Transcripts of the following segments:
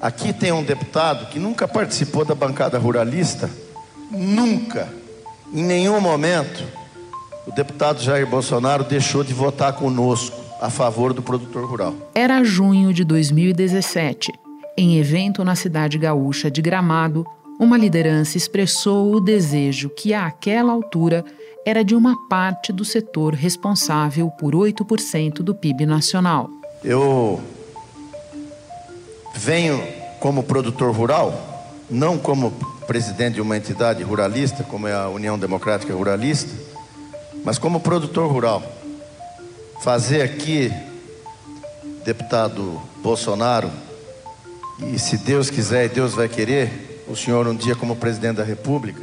Aqui tem um deputado que nunca participou da bancada ruralista, nunca, em nenhum momento, o deputado Jair Bolsonaro deixou de votar conosco a favor do produtor rural. Era junho de 2017. Em evento na cidade gaúcha de Gramado, uma liderança expressou o desejo que, àquela altura, era de uma parte do setor responsável por 8% do PIB nacional. Eu venho como produtor rural, não como presidente de uma entidade ruralista, como é a União Democrática Ruralista, mas como produtor rural. Fazer aqui, deputado Bolsonaro, e se Deus quiser e Deus vai querer, o senhor um dia como presidente da República.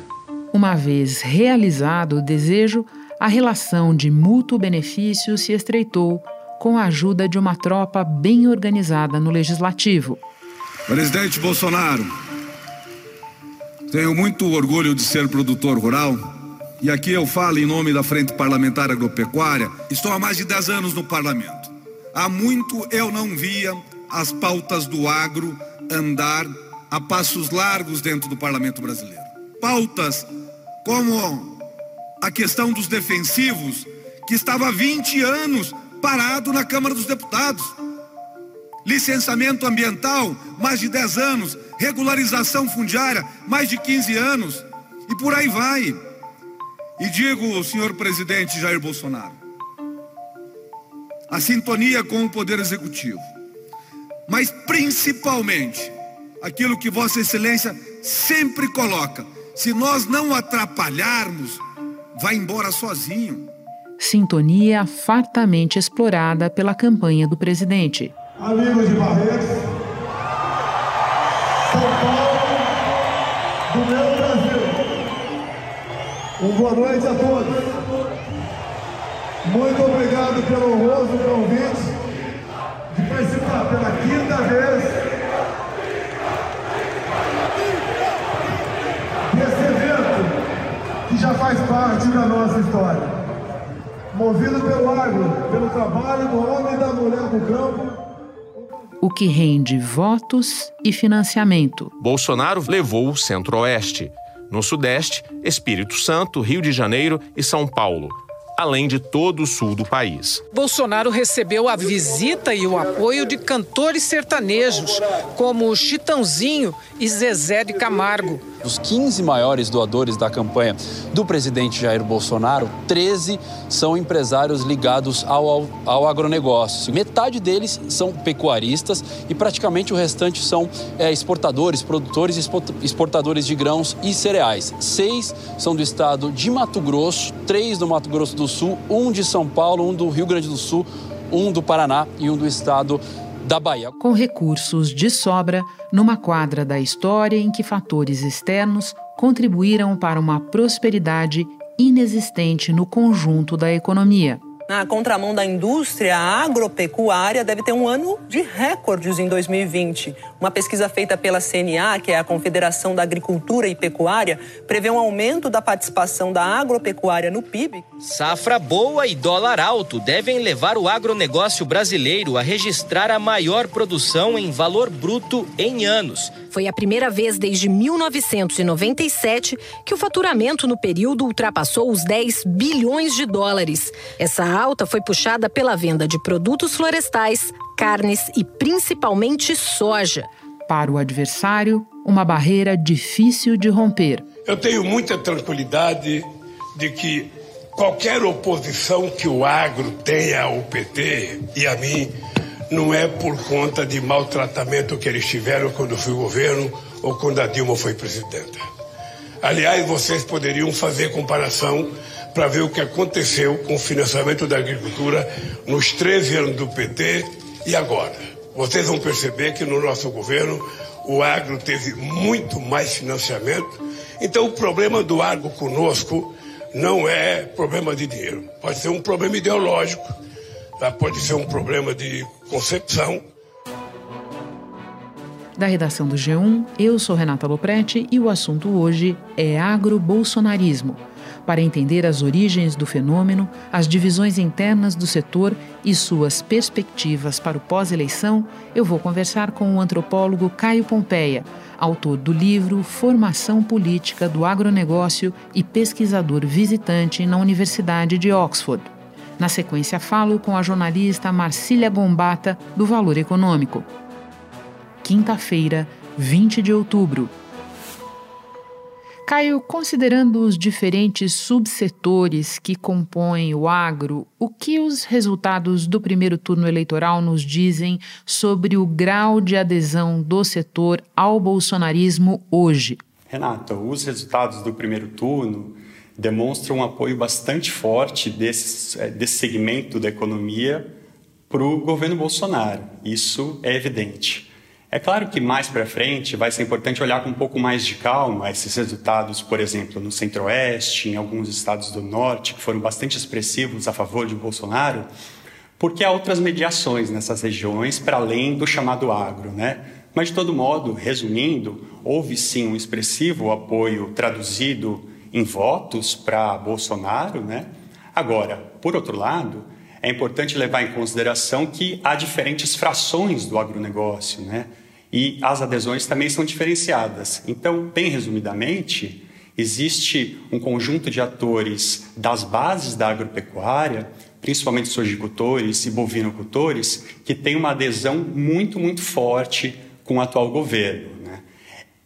Uma vez realizado o desejo, a relação de mútuo benefício se estreitou com a ajuda de uma tropa bem organizada no legislativo. Presidente Bolsonaro, tenho muito orgulho de ser produtor rural e aqui eu falo em nome da Frente Parlamentar Agropecuária. Estou há mais de 10 anos no parlamento. Há muito eu não via as pautas do agro andar a passos largos dentro do parlamento brasileiro. Pautas como a questão dos defensivos, que estava há 20 anos parado na Câmara dos Deputados. Licenciamento ambiental, mais de 10 anos. Regularização fundiária, mais de 15 anos. E por aí vai. E digo, senhor presidente Jair Bolsonaro, a sintonia com o Poder Executivo mas principalmente aquilo que Vossa Excelência sempre coloca: se nós não atrapalharmos, vai embora sozinho. Sintonia fartamente explorada pela campanha do presidente. Amigos de Barretos, São Paulo, do meu Brasil. Um boa noite a todos. Muito obrigado pelo honroso convite de participar pela quinta vez desse evento que já faz parte da nossa história. Movido pelo agro, pelo trabalho do homem e da mulher do campo, o que rende votos e financiamento. Bolsonaro levou o Centro-Oeste. No Sudeste, Espírito Santo, Rio de Janeiro e São Paulo além de todo o sul do país. Bolsonaro recebeu a visita e o apoio de cantores sertanejos, como Chitãozinho e Zezé de Camargo. Dos 15 maiores doadores da campanha do presidente Jair Bolsonaro, 13 são empresários ligados ao, ao, ao agronegócio. Metade deles são pecuaristas e praticamente o restante são é, exportadores, produtores e exportadores de grãos e cereais. Seis são do estado de Mato Grosso, três do Mato Grosso do Sul, um de São Paulo, um do Rio Grande do Sul, um do Paraná e um do estado da Bahia. Com recursos de sobra, numa quadra da história em que fatores externos contribuíram para uma prosperidade inexistente no conjunto da economia. Na contramão da indústria, a agropecuária deve ter um ano de recordes em 2020. Uma pesquisa feita pela CNA, que é a Confederação da Agricultura e Pecuária, prevê um aumento da participação da agropecuária no PIB. Safra boa e dólar alto devem levar o agronegócio brasileiro a registrar a maior produção em valor bruto em anos. Foi a primeira vez desde 1997 que o faturamento no período ultrapassou os 10 bilhões de dólares. Essa alta foi puxada pela venda de produtos florestais, carnes e principalmente soja. Para o adversário, uma barreira difícil de romper. Eu tenho muita tranquilidade de que qualquer oposição que o agro tenha ao PT e a mim não é por conta de maltratamento que eles tiveram quando fui governo ou quando a Dilma foi presidenta. Aliás, vocês poderiam fazer comparação para ver o que aconteceu com o financiamento da agricultura nos 13 anos do PT e agora. Vocês vão perceber que no nosso governo o agro teve muito mais financiamento. Então o problema do agro conosco não é problema de dinheiro. Pode ser um problema ideológico, tá? pode ser um problema de concepção. Da redação do G1, eu sou Renata Loprete e o assunto hoje é agro-bolsonarismo para entender as origens do fenômeno, as divisões internas do setor e suas perspectivas para o pós-eleição, eu vou conversar com o antropólogo Caio Pompeia, autor do livro Formação Política do Agronegócio e pesquisador visitante na Universidade de Oxford. Na sequência, falo com a jornalista Marcília Gombata, do Valor Econômico. Quinta-feira, 20 de outubro. Caio, considerando os diferentes subsetores que compõem o agro, o que os resultados do primeiro turno eleitoral nos dizem sobre o grau de adesão do setor ao bolsonarismo hoje? Renata, os resultados do primeiro turno demonstram um apoio bastante forte desse, eh, desse segmento da economia para o governo Bolsonaro. Isso é evidente. É claro que mais para frente vai ser importante olhar com um pouco mais de calma esses resultados, por exemplo, no Centro-Oeste, em alguns estados do Norte, que foram bastante expressivos a favor de Bolsonaro, porque há outras mediações nessas regiões para além do chamado agro, né? Mas, de todo modo, resumindo, houve sim um expressivo apoio traduzido em votos para Bolsonaro, né? Agora, por outro lado, é importante levar em consideração que há diferentes frações do agronegócio, né? E as adesões também são diferenciadas. Então, bem resumidamente, existe um conjunto de atores das bases da agropecuária, principalmente sojicultores e bovinocultores, que tem uma adesão muito, muito forte com o atual governo. Né?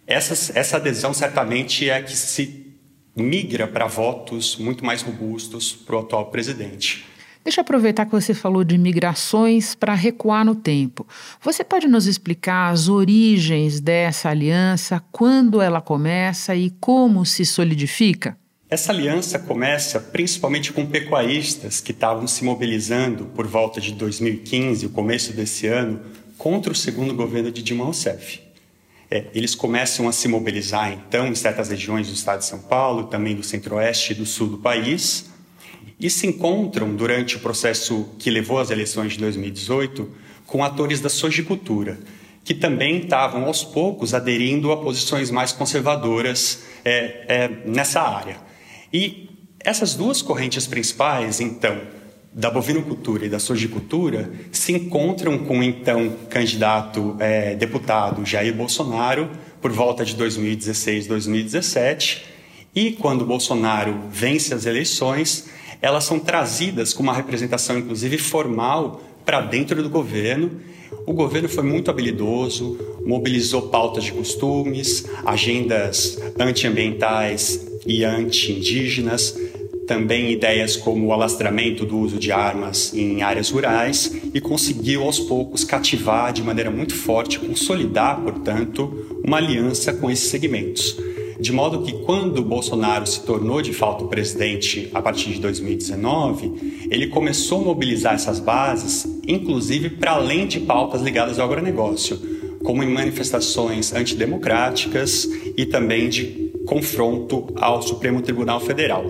Essa, adesão certamente é que se migra para votos muito mais robustos para o atual presidente. Deixa eu aproveitar que você falou de migrações para recuar no tempo. Você pode nos explicar as origens dessa aliança, quando ela começa e como se solidifica? Essa aliança começa principalmente com pecuaristas que estavam se mobilizando por volta de 2015, o começo desse ano, contra o segundo governo de Dilma Rousseff. É, eles começam a se mobilizar, então, em certas regiões do estado de São Paulo, também do centro-oeste e do sul do país, e se encontram durante o processo que levou às eleições de 2018 com atores da sojicultura, que também estavam aos poucos aderindo a posições mais conservadoras é, é, nessa área. E essas duas correntes principais, então, da bovinocultura e da sojicultura, se encontram com então candidato é, deputado Jair Bolsonaro por volta de 2016, 2017. E quando Bolsonaro vence as eleições, elas são trazidas com uma representação, inclusive formal, para dentro do governo. O governo foi muito habilidoso, mobilizou pautas de costumes, agendas antiambientais e anti-indígenas, também ideias como o alastramento do uso de armas em áreas rurais e conseguiu aos poucos cativar de maneira muito forte, consolidar, portanto, uma aliança com esses segmentos de modo que quando Bolsonaro se tornou de fato presidente a partir de 2019, ele começou a mobilizar essas bases, inclusive para além de pautas ligadas ao agronegócio, como em manifestações antidemocráticas e também de confronto ao Supremo Tribunal Federal.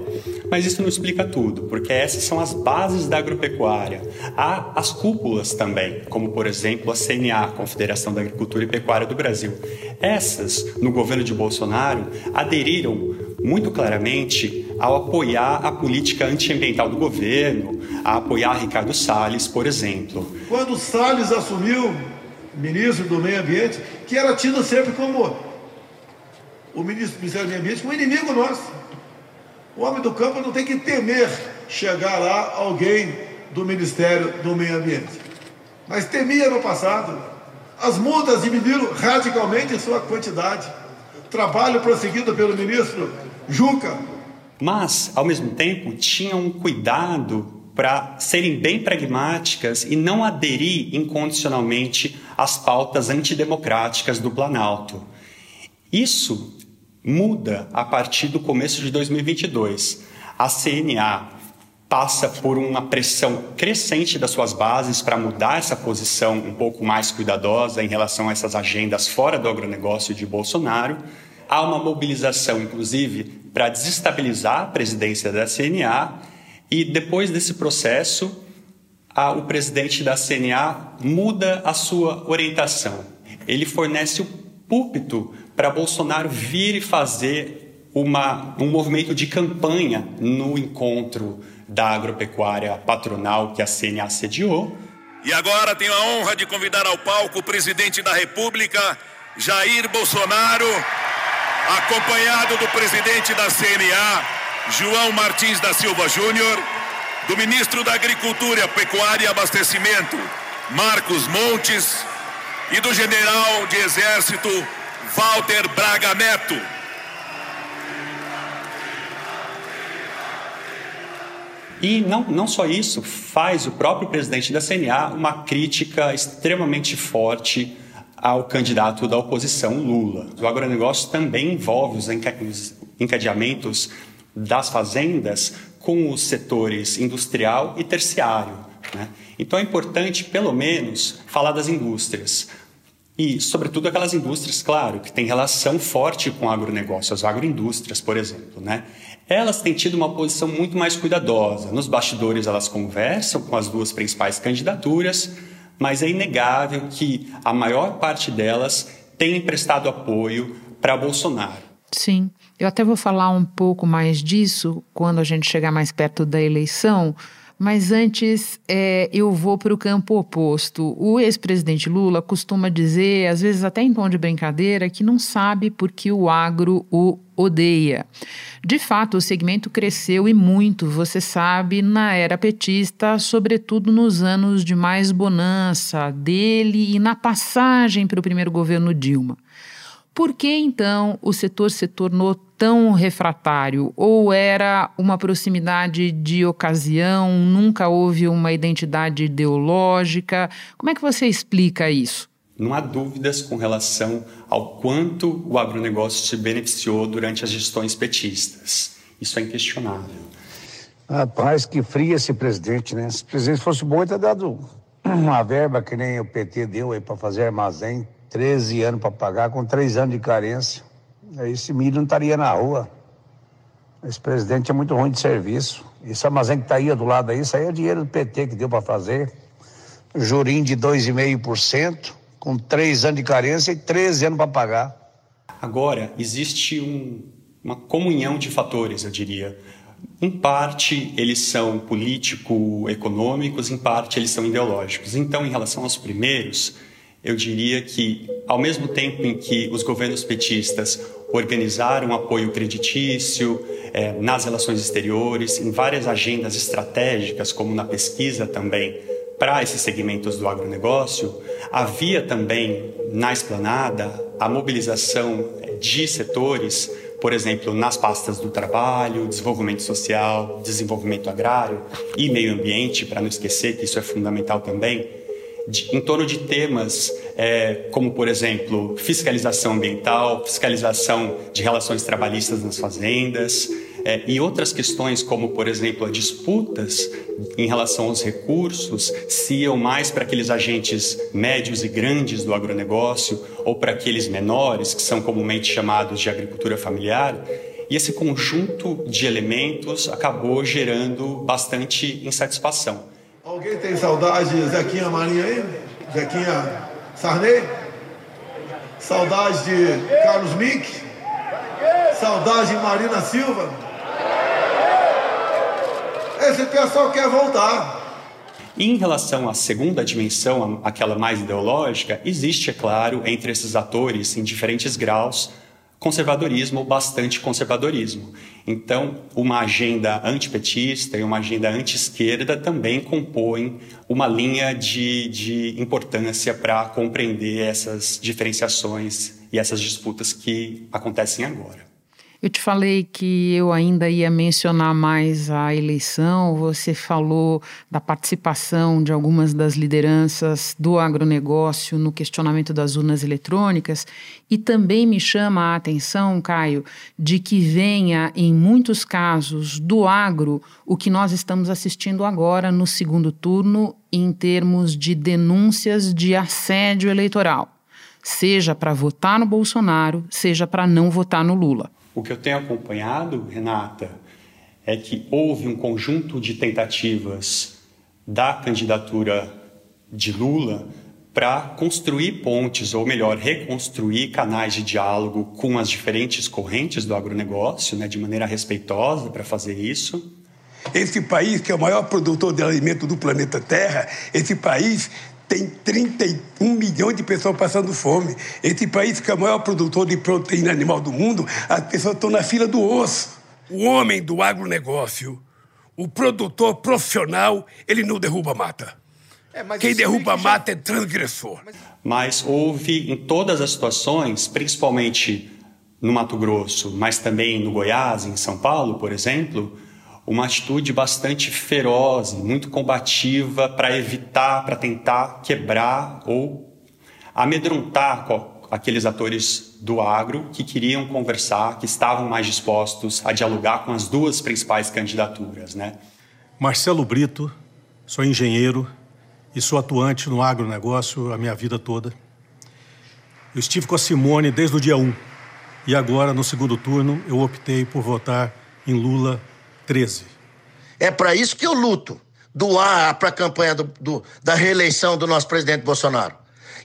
Mas isso não explica tudo, porque essas são as bases da agropecuária. Há as cúpulas também, como por exemplo a CNA, Confederação da Agricultura e Pecuária do Brasil. Essas, no governo de Bolsonaro, aderiram muito claramente ao apoiar a política antiambiental do governo, a apoiar Ricardo Salles, por exemplo. Quando Salles assumiu ministro do Meio Ambiente, que era tido sempre como o ministro do Ministério do Meio Ambiente, como inimigo nosso. O homem do campo não tem que temer chegar lá alguém do Ministério do Meio Ambiente. Mas temia no passado. As multas diminuíram radicalmente sua quantidade. Trabalho prosseguido pelo ministro Juca. Mas, ao mesmo tempo, tinham um cuidado para serem bem pragmáticas e não aderir incondicionalmente às pautas antidemocráticas do Planalto. Isso muda a partir do começo de 2022. A CNA passa por uma pressão crescente das suas bases para mudar essa posição um pouco mais cuidadosa em relação a essas agendas fora do agronegócio de Bolsonaro. Há uma mobilização, inclusive, para desestabilizar a presidência da CNA e depois desse processo, a, o presidente da CNA muda a sua orientação. Ele fornece o púlpito para Bolsonaro vir e fazer uma, um movimento de campanha no encontro da agropecuária patronal que a CNA sediou. E agora tenho a honra de convidar ao palco o presidente da República, Jair Bolsonaro, acompanhado do presidente da CNA, João Martins da Silva Júnior, do ministro da Agricultura, Pecuária e Abastecimento, Marcos Montes, e do general de Exército, Walter Braga Neto. E não, não só isso, faz o próprio presidente da CNA uma crítica extremamente forte ao candidato da oposição, Lula. O agronegócio também envolve os encadeamentos das fazendas com os setores industrial e terciário. Né? Então é importante, pelo menos, falar das indústrias. E, sobretudo, aquelas indústrias, claro, que têm relação forte com o agronegócio, as agroindústrias, por exemplo. Né? Elas têm tido uma posição muito mais cuidadosa. Nos bastidores, elas conversam com as duas principais candidaturas, mas é inegável que a maior parte delas tem prestado apoio para Bolsonaro. Sim, eu até vou falar um pouco mais disso quando a gente chegar mais perto da eleição mas antes, é, eu vou para o campo oposto. O ex-presidente Lula costuma dizer, às vezes até em tom de brincadeira, que não sabe por que o agro o odeia. De fato, o segmento cresceu e muito, você sabe, na era petista, sobretudo nos anos de mais bonança dele e na passagem para o primeiro governo Dilma. Por que então o setor se tornou tão refratário? Ou era uma proximidade de ocasião, nunca houve uma identidade ideológica? Como é que você explica isso? Não há dúvidas com relação ao quanto o agronegócio se beneficiou durante as gestões petistas. Isso é inquestionável. Rapaz, que fria esse presidente, né? Se o presidente fosse bom, ele teria dado uma verba que nem o PT deu aí para fazer armazém 13 anos para pagar, com 3 anos de carência. Esse milho não estaria na rua. Esse presidente é muito ruim de serviço. Esse armazém que está aí do lado aí, isso aí é dinheiro do PT que deu para fazer. Jurim de 2,5%, com 3 anos de carência e 13 anos para pagar. Agora, existe um, uma comunhão de fatores, eu diria. Em parte, eles são político-econômicos, em parte, eles são ideológicos. Então, em relação aos primeiros, eu diria que, ao mesmo tempo em que os governos petistas organizaram apoio creditício é, nas relações exteriores, em várias agendas estratégicas, como na pesquisa também, para esses segmentos do agronegócio, havia também na esplanada a mobilização de setores, por exemplo, nas pastas do trabalho, desenvolvimento social, desenvolvimento agrário e meio ambiente, para não esquecer que isso é fundamental também de, em torno de temas é, como, por exemplo, fiscalização ambiental, fiscalização de relações trabalhistas nas fazendas é, e outras questões como, por exemplo, as disputas em relação aos recursos, se iam mais para aqueles agentes médios e grandes do agronegócio ou para aqueles menores, que são comumente chamados de agricultura familiar. E esse conjunto de elementos acabou gerando bastante insatisfação. Alguém tem saudade de Zequinha Marinho aí? Zequinha Sarney? Saudade de Carlos Mink? Saudade de Marina Silva? Esse pessoal quer voltar. Em relação à segunda dimensão, aquela mais ideológica, existe, é claro, entre esses atores, em diferentes graus, conservadorismo ou bastante conservadorismo. Então, uma agenda antipetista e uma agenda anti-esquerda também compõem uma linha de, de importância para compreender essas diferenciações e essas disputas que acontecem agora. Eu te falei que eu ainda ia mencionar mais a eleição, você falou da participação de algumas das lideranças do agronegócio no questionamento das urnas eletrônicas, e também me chama a atenção, Caio, de que venha, em muitos casos, do agro o que nós estamos assistindo agora no segundo turno em termos de denúncias de assédio eleitoral, seja para votar no Bolsonaro, seja para não votar no Lula. O que eu tenho acompanhado, Renata, é que houve um conjunto de tentativas da candidatura de Lula para construir pontes, ou melhor, reconstruir canais de diálogo com as diferentes correntes do agronegócio, né, de maneira respeitosa para fazer isso. Esse país, que é o maior produtor de alimento do planeta Terra, esse país tem 31 milhões de pessoas passando fome. Esse país, que é o maior produtor de proteína animal do mundo, as pessoas estão na fila do osso. O homem do agronegócio, o produtor profissional, ele não derruba mata. É, Quem derruba a mata é transgressor. Mas houve em todas as situações, principalmente no Mato Grosso, mas também no Goiás, em São Paulo, por exemplo, uma atitude bastante feroz, muito combativa para evitar, para tentar quebrar ou amedrontar aqueles atores do agro que queriam conversar, que estavam mais dispostos a dialogar com as duas principais candidaturas, né? Marcelo Brito, sou engenheiro, e sou atuante no agronegócio a minha vida toda. Eu estive com a Simone desde o dia 1 e agora, no segundo turno, eu optei por votar em Lula 13. É para isso que eu luto doar para a campanha do, do, da reeleição do nosso presidente Bolsonaro.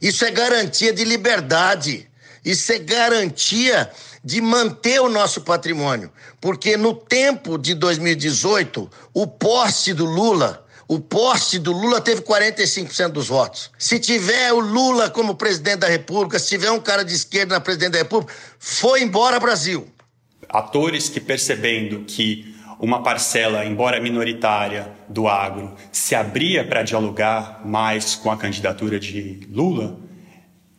Isso é garantia de liberdade. Isso é garantia de manter o nosso patrimônio. Porque no tempo de 2018, o poste do Lula o poste do Lula teve 45% dos votos. Se tiver o Lula como presidente da República, se tiver um cara de esquerda na presidente da República, foi embora Brasil. Atores que percebendo que uma parcela, embora minoritária, do agro se abria para dialogar mais com a candidatura de Lula,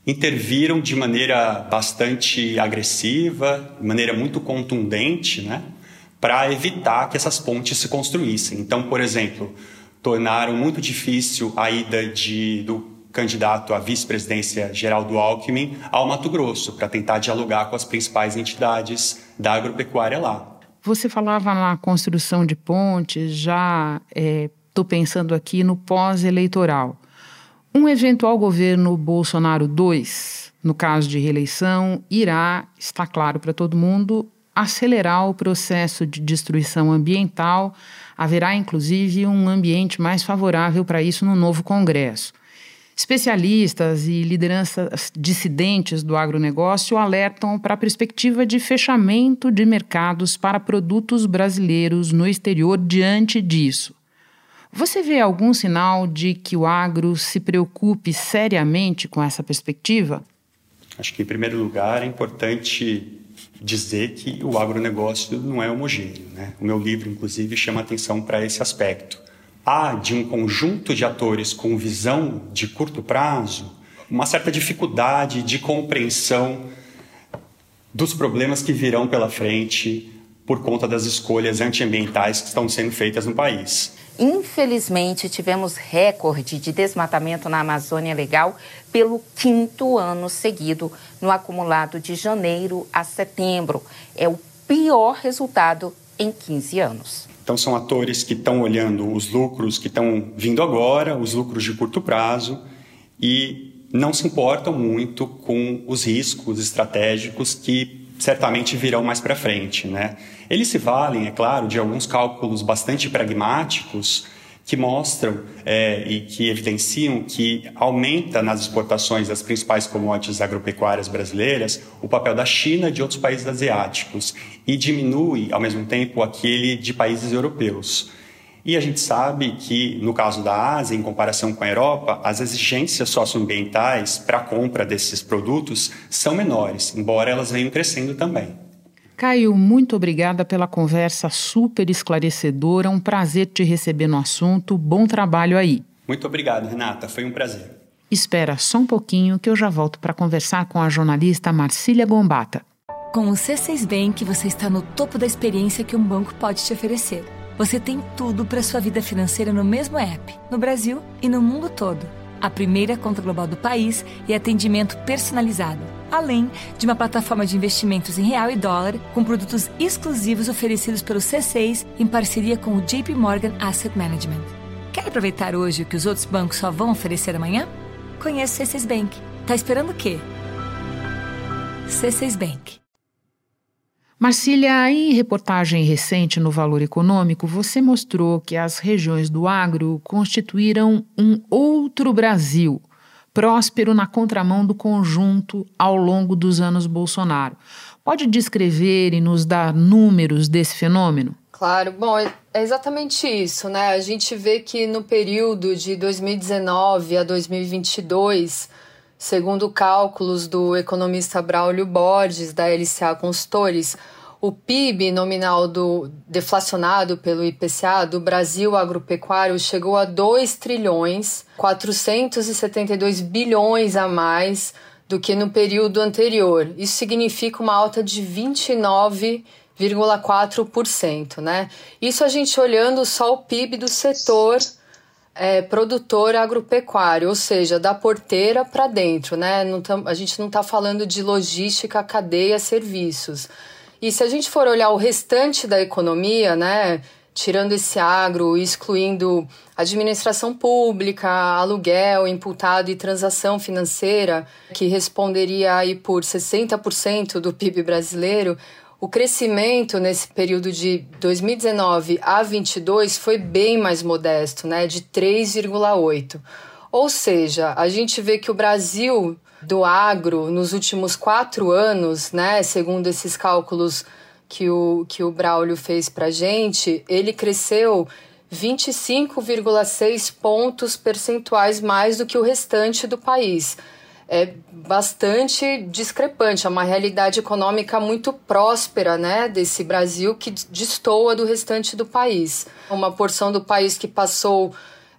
interviram de maneira bastante agressiva, de maneira muito contundente, né, para evitar que essas pontes se construíssem. Então, por exemplo, tornaram muito difícil a ida de, do candidato à vice-presidência Geraldo Alckmin ao Mato Grosso para tentar dialogar com as principais entidades da agropecuária lá. Você falava na construção de pontes, já estou é, pensando aqui no pós-eleitoral. Um eventual governo Bolsonaro II, no caso de reeleição, irá, está claro para todo mundo, acelerar o processo de destruição ambiental Haverá, inclusive, um ambiente mais favorável para isso no novo Congresso. Especialistas e lideranças dissidentes do agronegócio alertam para a perspectiva de fechamento de mercados para produtos brasileiros no exterior diante disso. Você vê algum sinal de que o agro se preocupe seriamente com essa perspectiva? Acho que, em primeiro lugar, é importante dizer que o agronegócio não é homogêneo. Né? O meu livro, inclusive, chama atenção para esse aspecto. Há, de um conjunto de atores com visão de curto prazo, uma certa dificuldade de compreensão dos problemas que virão pela frente por conta das escolhas antiambientais que estão sendo feitas no país. Infelizmente, tivemos recorde de desmatamento na Amazônia Legal pelo quinto ano seguido, no acumulado de janeiro a setembro. É o pior resultado em 15 anos. Então, são atores que estão olhando os lucros que estão vindo agora, os lucros de curto prazo, e não se importam muito com os riscos estratégicos que certamente virão mais para frente. Né? Eles se valem, é claro, de alguns cálculos bastante pragmáticos que mostram é, e que evidenciam que aumenta nas exportações das principais commodities agropecuárias brasileiras o papel da China e de outros países asiáticos e diminui, ao mesmo tempo, aquele de países europeus. E a gente sabe que, no caso da Ásia, em comparação com a Europa, as exigências socioambientais para a compra desses produtos são menores, embora elas venham crescendo também. Caio, muito obrigada pela conversa super esclarecedora. Um prazer te receber no assunto. Bom trabalho aí. Muito obrigado, Renata. Foi um prazer. Espera só um pouquinho que eu já volto para conversar com a jornalista Marcília Gombata. Com o C6 Bank, você está no topo da experiência que um banco pode te oferecer você tem tudo para sua vida financeira no mesmo app, no Brasil e no mundo todo. A primeira conta global do país e atendimento personalizado, além de uma plataforma de investimentos em real e dólar com produtos exclusivos oferecidos pelo C6 em parceria com o JP Morgan Asset Management. Quer aproveitar hoje o que os outros bancos só vão oferecer amanhã? Conheça o C6 Bank. Tá esperando o quê? C6 Bank. Marcília, em reportagem recente no Valor Econômico, você mostrou que as regiões do agro constituíram um outro Brasil, próspero na contramão do conjunto ao longo dos anos Bolsonaro. Pode descrever e nos dar números desse fenômeno? Claro, bom, é exatamente isso, né? A gente vê que no período de 2019 a 2022, segundo cálculos do economista Braulio Borges, da LCA Consultores, o PIB nominal do deflacionado pelo IPCA do Brasil agropecuário chegou a 2 trilhões 472 bilhões a mais do que no período anterior. Isso significa uma alta de 29,4%, né? Isso a gente olhando só o PIB do setor é, produtor agropecuário, ou seja, da porteira para dentro, né? Tam, a gente não está falando de logística, cadeia, serviços. E se a gente for olhar o restante da economia, né, tirando esse agro, excluindo administração pública, aluguel, imputado e transação financeira, que responderia aí por 60% do PIB brasileiro, o crescimento nesse período de 2019 a 22 foi bem mais modesto, né, de 3,8. Ou seja, a gente vê que o Brasil do agro nos últimos quatro anos, né, segundo esses cálculos que o, que o Braulio fez para gente, ele cresceu 25,6 pontos percentuais mais do que o restante do país. É bastante discrepante, é uma realidade econômica muito próspera né, desse Brasil que destoa do restante do país. Uma porção do país que passou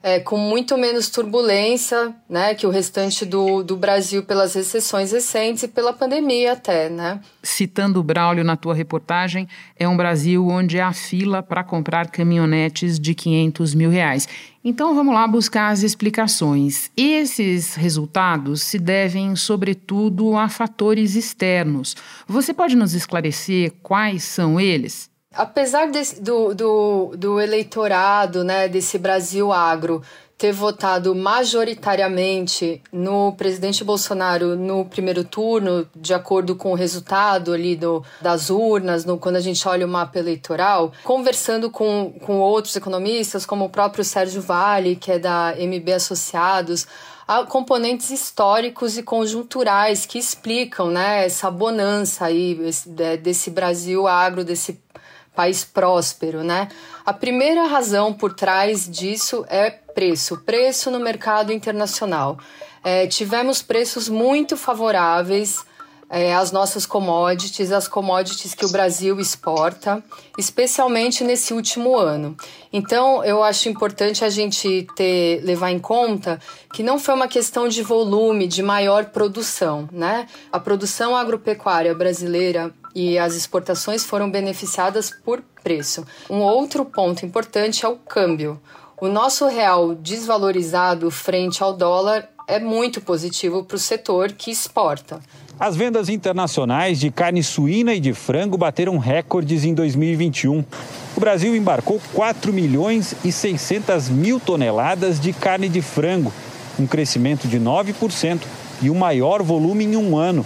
é, com muito menos turbulência né, que o restante do, do Brasil pelas recessões recentes e pela pandemia até. Né? Citando o Braulio na tua reportagem, é um Brasil onde há fila para comprar caminhonetes de 500 mil reais. Então vamos lá buscar as explicações. Esses resultados se devem, sobretudo, a fatores externos. Você pode nos esclarecer quais são eles? Apesar desse, do, do, do eleitorado né, desse Brasil agro ter votado majoritariamente no presidente Bolsonaro no primeiro turno, de acordo com o resultado ali do, das urnas, no, quando a gente olha o mapa eleitoral, conversando com, com outros economistas, como o próprio Sérgio Vale, que é da MB Associados, há componentes históricos e conjunturais que explicam né, essa bonança aí desse Brasil agro, desse país próspero, né? A primeira razão por trás disso é preço, preço no mercado internacional. É, tivemos preços muito favoráveis é, às nossas commodities, as commodities que o Brasil exporta, especialmente nesse último ano. Então, eu acho importante a gente ter, levar em conta que não foi uma questão de volume, de maior produção, né? A produção agropecuária brasileira e as exportações foram beneficiadas por preço. Um outro ponto importante é o câmbio. O nosso real desvalorizado frente ao dólar é muito positivo para o setor que exporta. As vendas internacionais de carne suína e de frango bateram recordes em 2021. O Brasil embarcou 4 milhões e 600 mil toneladas de carne de frango, um crescimento de 9% e o maior volume em um ano.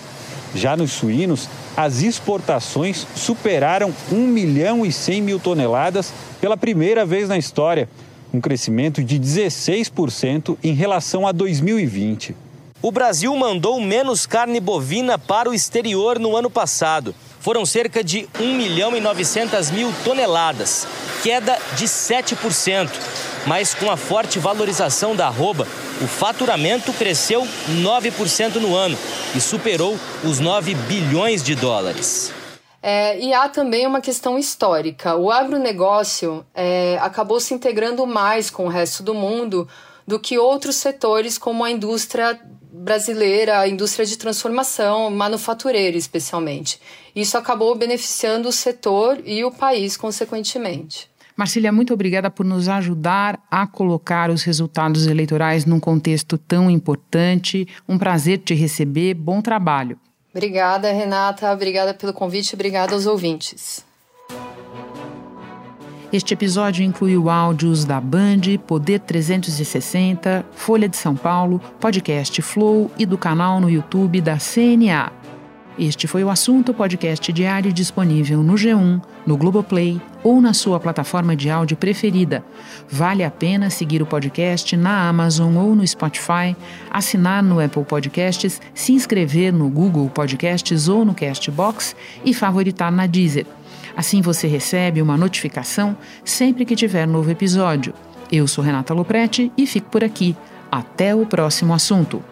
Já nos suínos, as exportações superaram 1 milhão e 100 mil toneladas pela primeira vez na história, um crescimento de 16% em relação a 2020. O Brasil mandou menos carne bovina para o exterior no ano passado. Foram cerca de 1 milhão e 900 mil toneladas, queda de 7%. Mas com a forte valorização da arroba, o faturamento cresceu 9% no ano e superou os 9 bilhões de dólares. É, e há também uma questão histórica. O agronegócio é, acabou se integrando mais com o resto do mundo do que outros setores, como a indústria brasileira, a indústria de transformação, manufatureira especialmente. Isso acabou beneficiando o setor e o país, consequentemente. Marcília, muito obrigada por nos ajudar a colocar os resultados eleitorais num contexto tão importante. Um prazer te receber. Bom trabalho. Obrigada, Renata. Obrigada pelo convite. Obrigada aos ouvintes. Este episódio incluiu áudios da Band, Poder 360, Folha de São Paulo, Podcast Flow e do canal no YouTube da CNA. Este foi o assunto podcast diário disponível no G1, no Globoplay, ou na sua plataforma de áudio preferida. Vale a pena seguir o podcast na Amazon ou no Spotify, assinar no Apple Podcasts, se inscrever no Google Podcasts ou no Castbox e favoritar na Deezer. Assim você recebe uma notificação sempre que tiver novo episódio. Eu sou Renata Loprete e fico por aqui. Até o próximo assunto.